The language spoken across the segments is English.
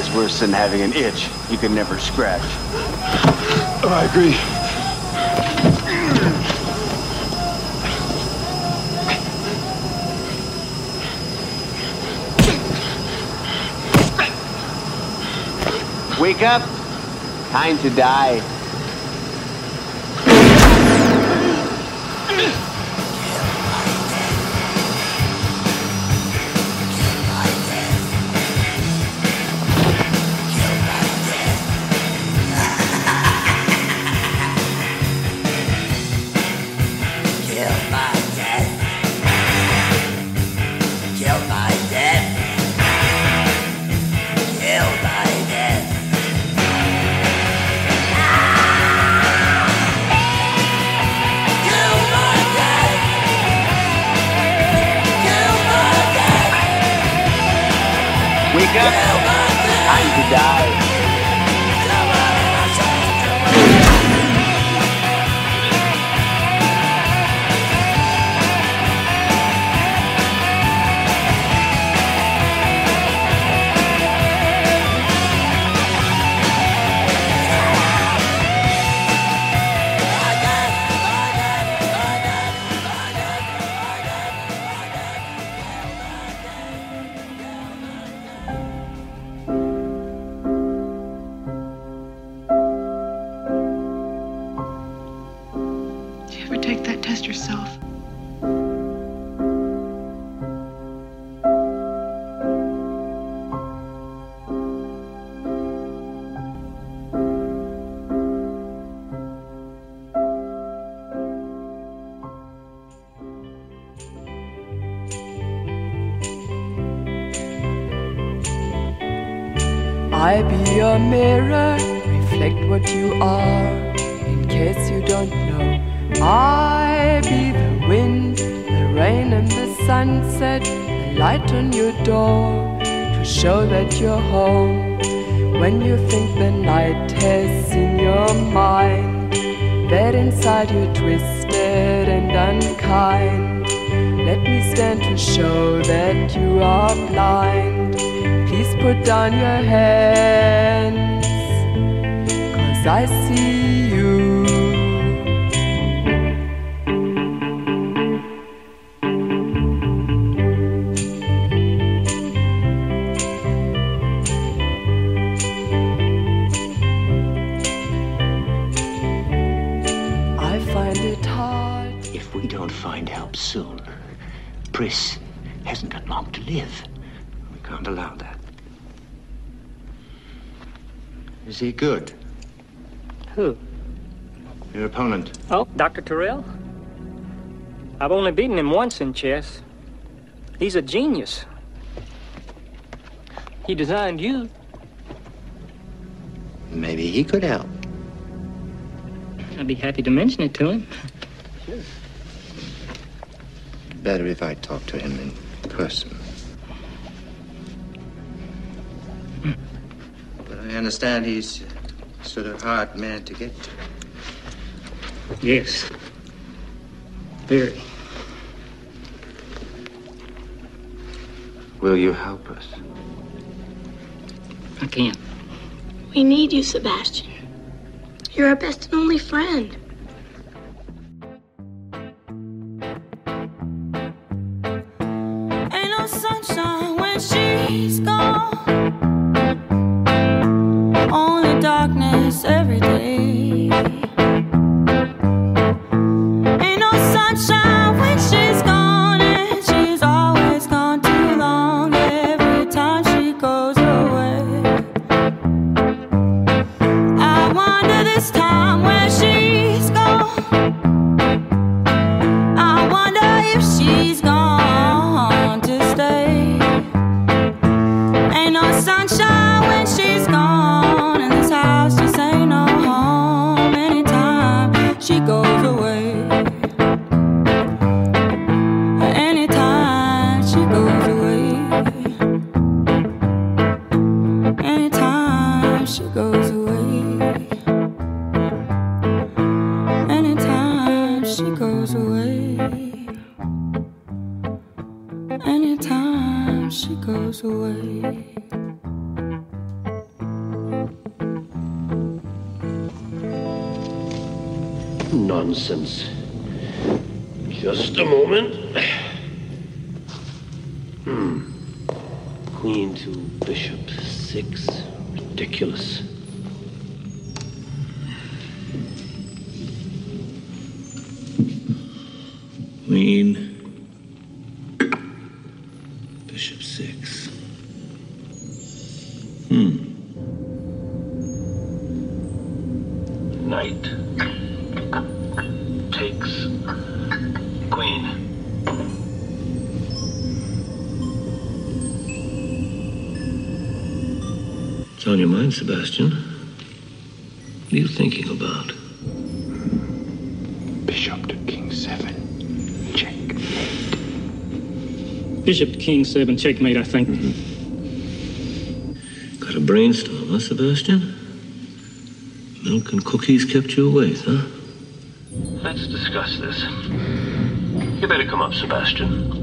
is worse than having an itch you can never scratch. Oh, I agree. Wake up. Time to die. And the sunset, the light on your door to show that you're home. When you think the night has seen your mind, that inside you're twisted and unkind. Let me stand to show that you are blind. Please put down your hands, cause I see you. Pris hasn't got long to live. We can't allow that. Is he good? Who? Your opponent. Oh, Dr. Tyrell? I've only beaten him once in chess. He's a genius. He designed you. Maybe he could help. I'd be happy to mention it to him. Better if I talk to him in person. But I understand he's sort of hard man to get to. Yes. Very. Will you help us? I can't. We need you, Sebastian. You're our best and only friend. She's gone. she goes away. Anytime she goes away. Anytime she goes away. Nonsense. Just a moment. Hmm. Queen to bishop six. Ridiculous. It's on your mind, Sebastian. What are you thinking about? Bishop to king seven. Check. Bishop to King 7, checkmate, I think. Mm-hmm. Got a brainstorm, huh, Sebastian? Milk and cookies kept you awake, huh? Let's discuss this. You better come up, Sebastian.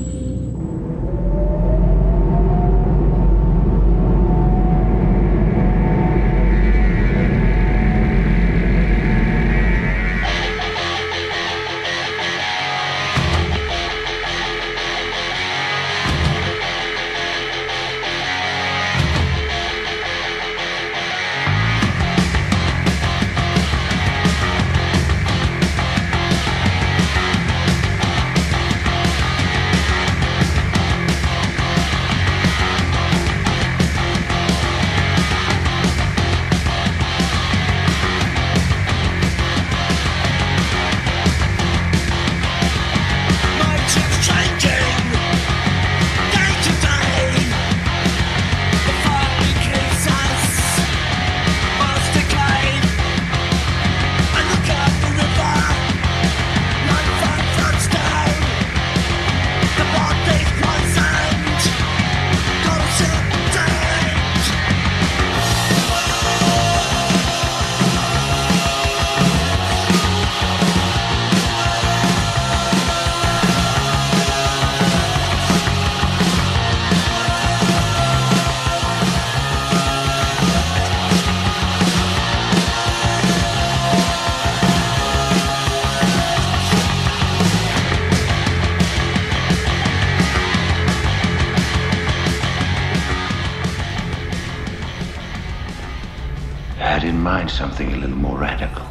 Something a little more radical.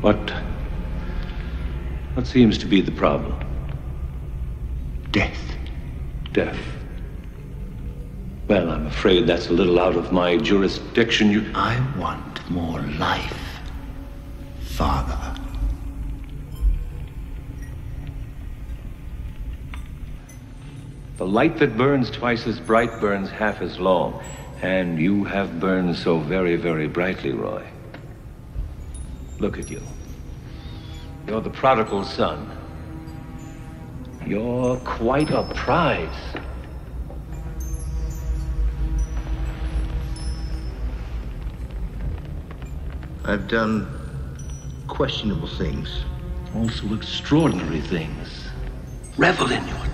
What. What seems to be the problem? Death. Death. Well, I'm afraid that's a little out of my jurisdiction. You. I want more life, Father. The light that burns twice as bright burns half as long. And you have burned so very, very brightly, Roy. Look at you. You're the prodigal son. You're quite a prize. I've done questionable things. Also extraordinary things. Revel in your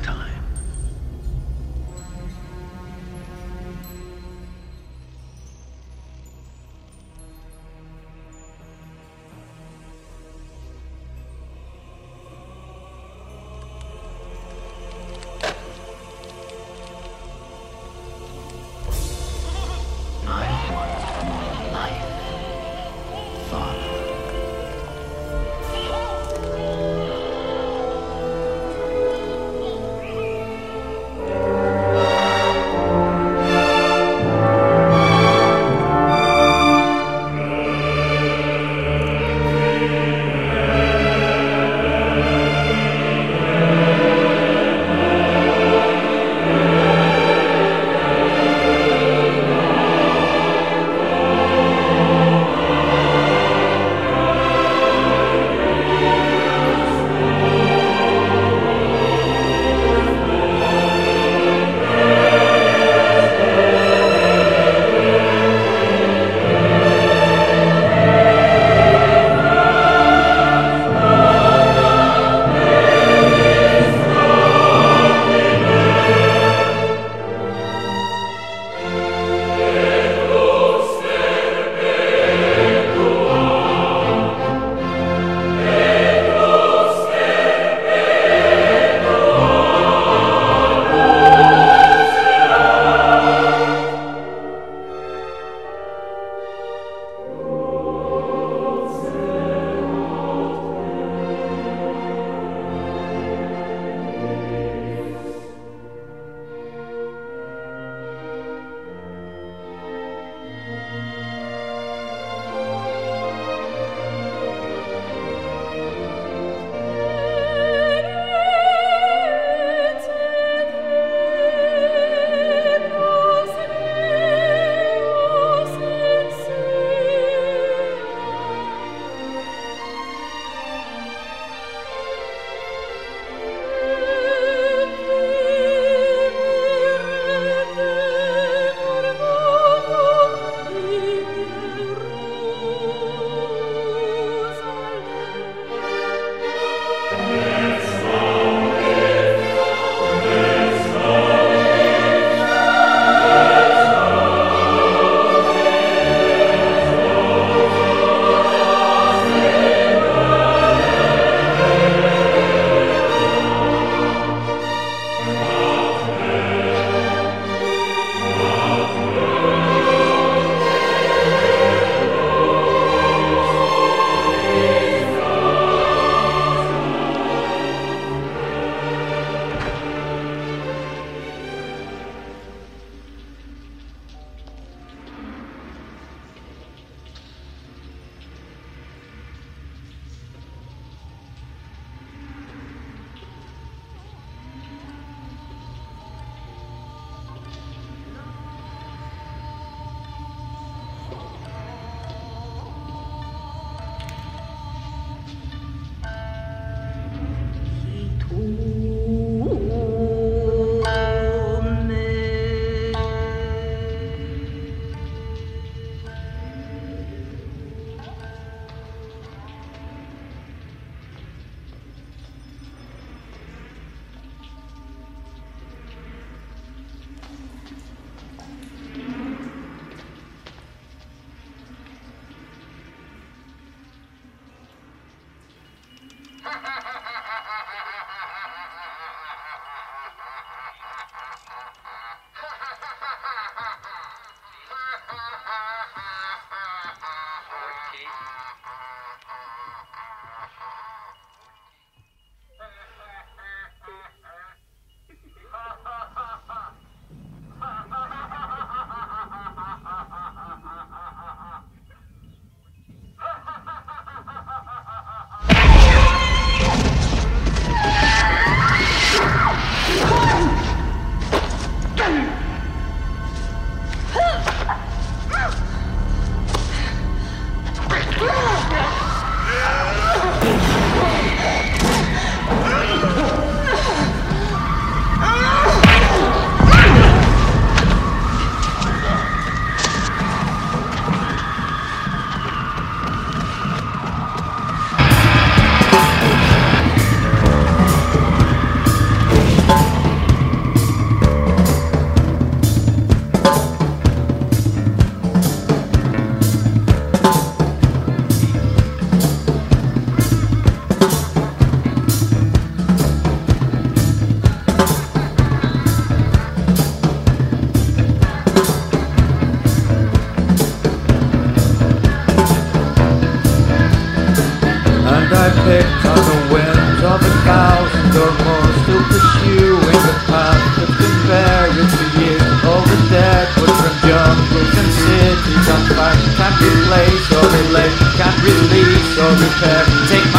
prepare. Take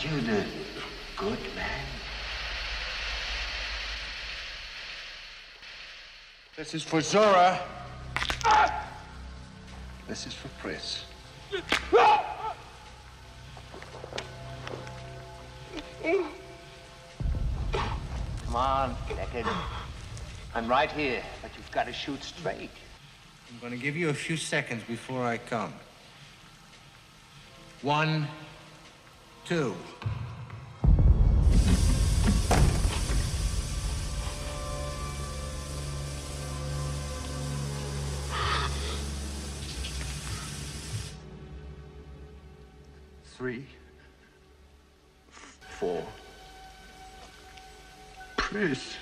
Aren't you the good man? This is for Zhora. This is for Pris. Come on, Deckard. I'm right here, but you've got to shoot straight. I'm going to give you a few seconds before I come. One two. Three, four, please.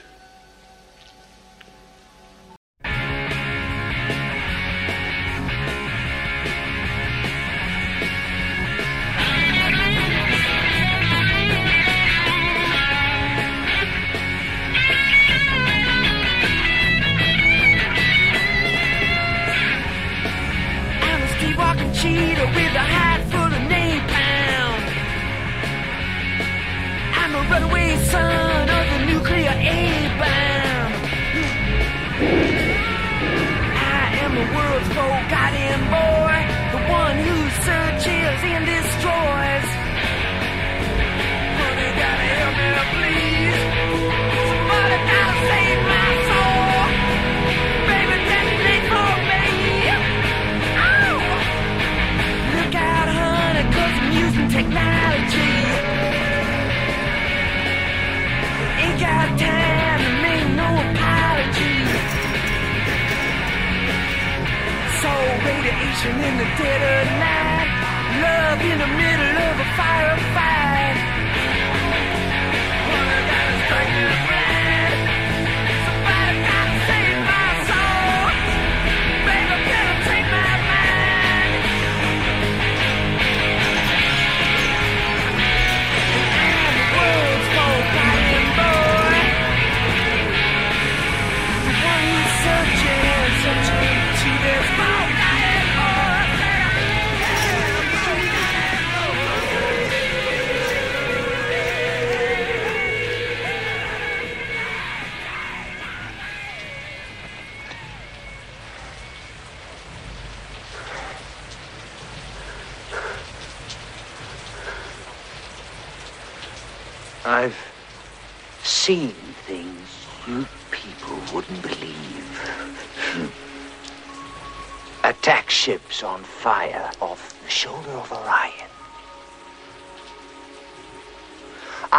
passion in the dead of night, love in the middle of a firefight.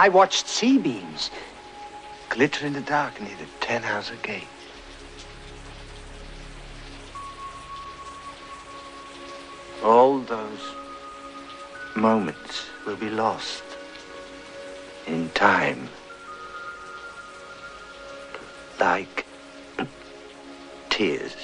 I watched C-beams glitter in the dark near the Ten Tannhauser Gate. All those moments will be lost in time. Like tears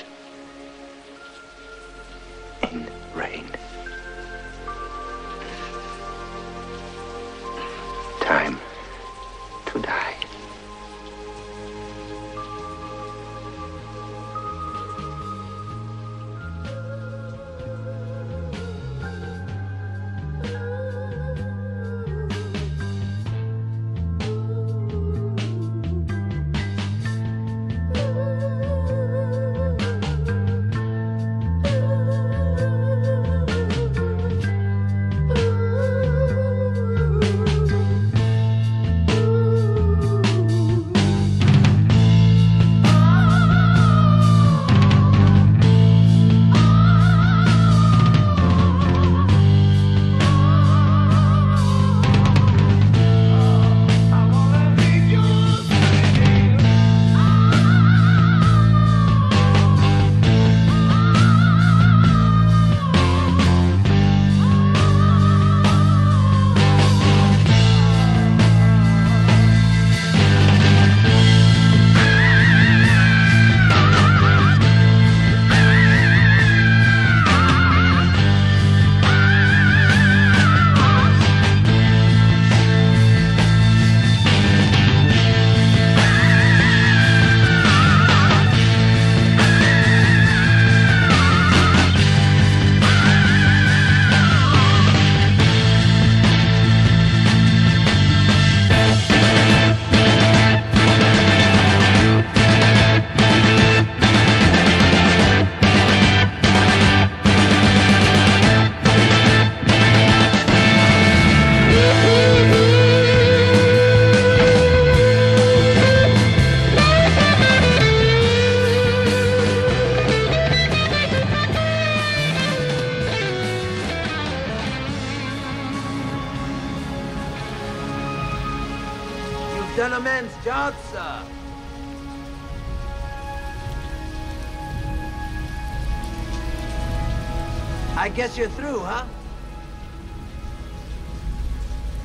I guess you're through, huh?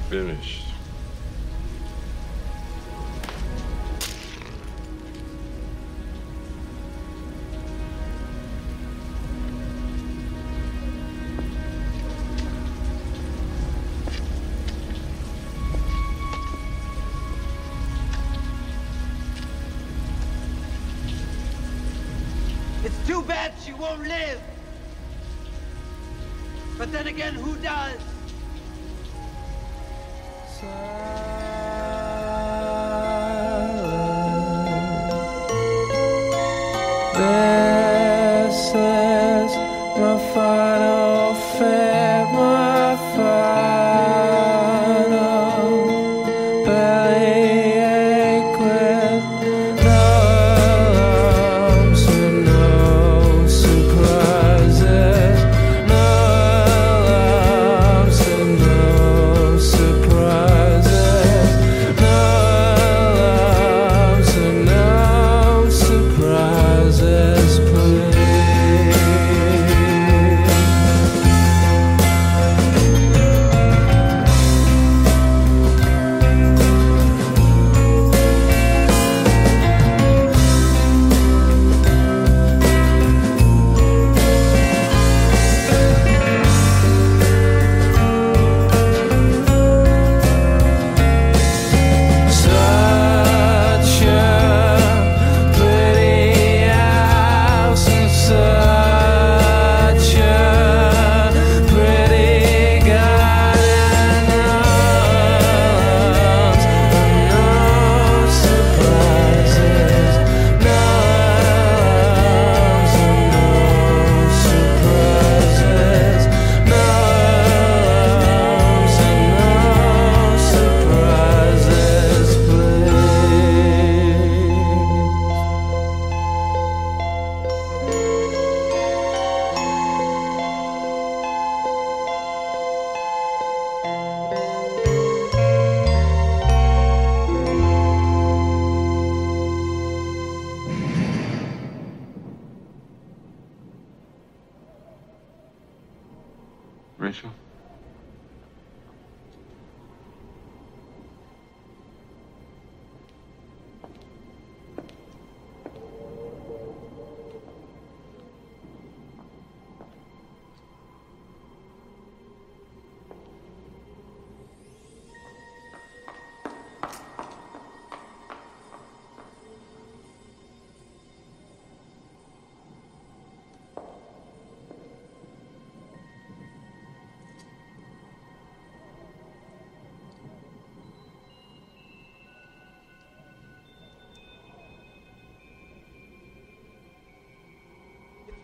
Finished. My Rachael?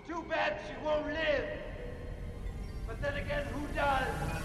Too bad she won't live. But then again, who does?